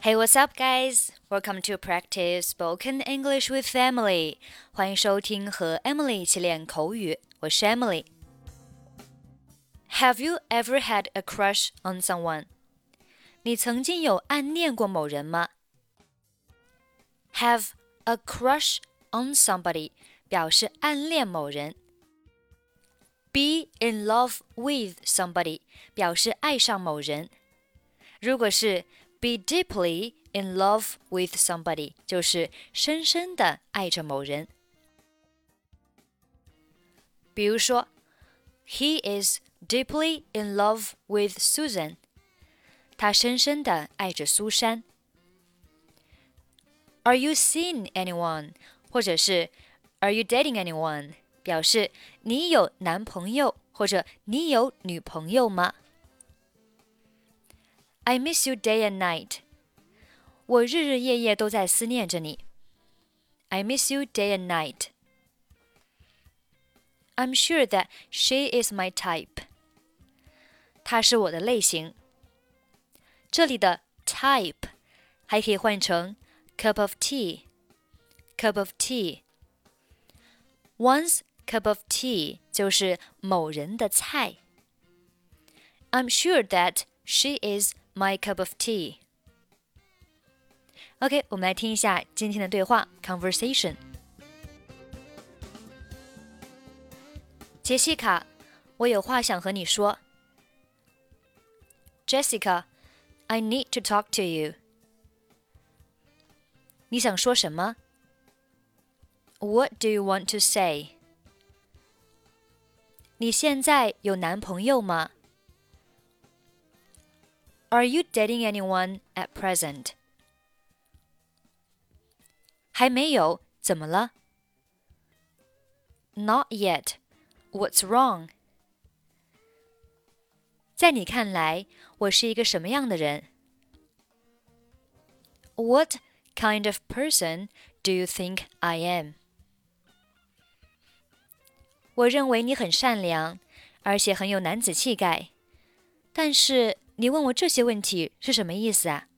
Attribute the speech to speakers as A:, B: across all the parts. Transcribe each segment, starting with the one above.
A: Hey, what's up, guys? Welcome to practice spoken English with Emily. 欢迎收听和 Emily 一起练口语，我是 Emily。Have you ever had a crush on someone? 你曾经有暗恋过某人吗？Have a crush on somebody 表示暗恋某人。Be in love with somebody 表示爱上某人。如果是 be deeply in love with somebody，就是深深的爱着某人。比如说，He is deeply in love with Susan。他深深的爱着苏珊。Are you seeing anyone？或者是 Are you dating anyone？表示你有男朋友或者你有女朋友吗 ？I miss you day and night. 我日日夜夜都在思念着你。I miss you day and night. I'm sure that she is my type. 她是我的类型。这里的 type 还可以换成 cup of tea. Cup of tea. One's cup of tea 就是某人的菜。I'm sure that she is my cup of tea. OK，我们来听一下今天的对话 conversation。杰西卡，我有话想和你说。Jessica, I need to talk to you. 你想说什么？What do you want to say? 你现在有男朋友吗 ？are you dating anyone at present? 还没有，怎么了？Not yet. What's wrong? 在你看来，我是一个什么样的人？What kind of person do you think I am? 我认为你很善良，而且很有男子气概，但是 你问我这些问题是什么意思啊？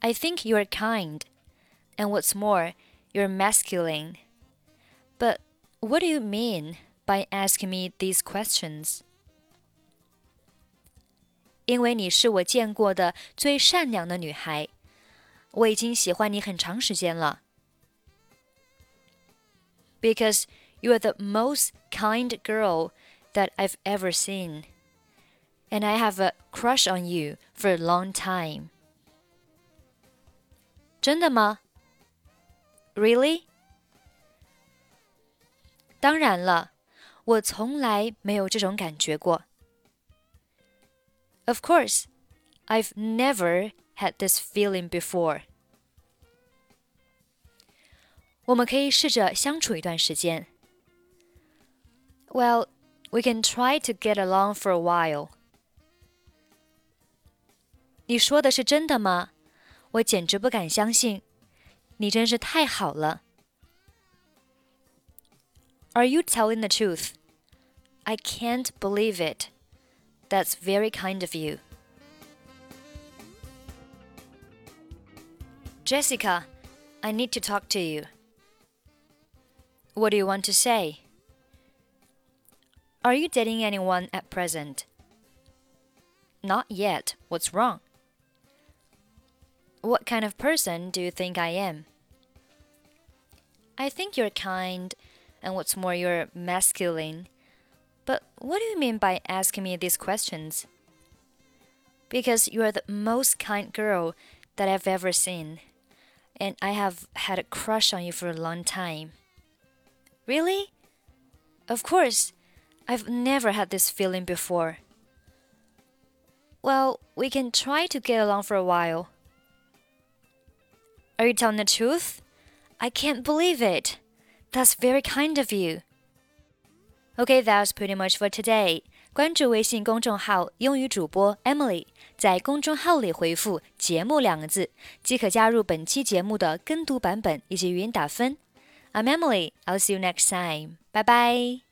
A: I think you're kind, and what's more, you're masculine. But what do you mean by asking me these questions? 因为你是我见过的最善良的女孩，我已经喜欢你很长时间了。Because you are the most kind girl that I've ever seen and I have a crush on you for a long time. 真的吗？Really？当然了，我从来没有这种感觉过。Of course, I've never had this feeling before. 我们可以试着相处一段时间。Well, we can try to get along for a while. 你说的是真的吗？我简直不敢相信，你真是太好了。Are you telling the truth? I can't believe it. That's very kind of you. Jessica, I need to talk to you. What do you want to say? Are you dating anyone at present? Not yet. What's wrong? What kind of person do you think I am? I think you're kind, and what's more, you're masculine. But what do you mean by asking me these questions? Because you are the most kind girl that I've ever seen, and I have had a crush on you for a long time. Really? Of course, I've never had this feeling before. Well, we can try to get along for a while. Are you telling the truth? I can't believe it. That's very kind of you. Okay, that's pretty much for today. 关注微信公众号“英语主播 Emily”，在公众号里回复“节目”两个字，即可加入本期节目的跟读版本以及语音打分。I'm Emily. I'll see you next time. Bye bye.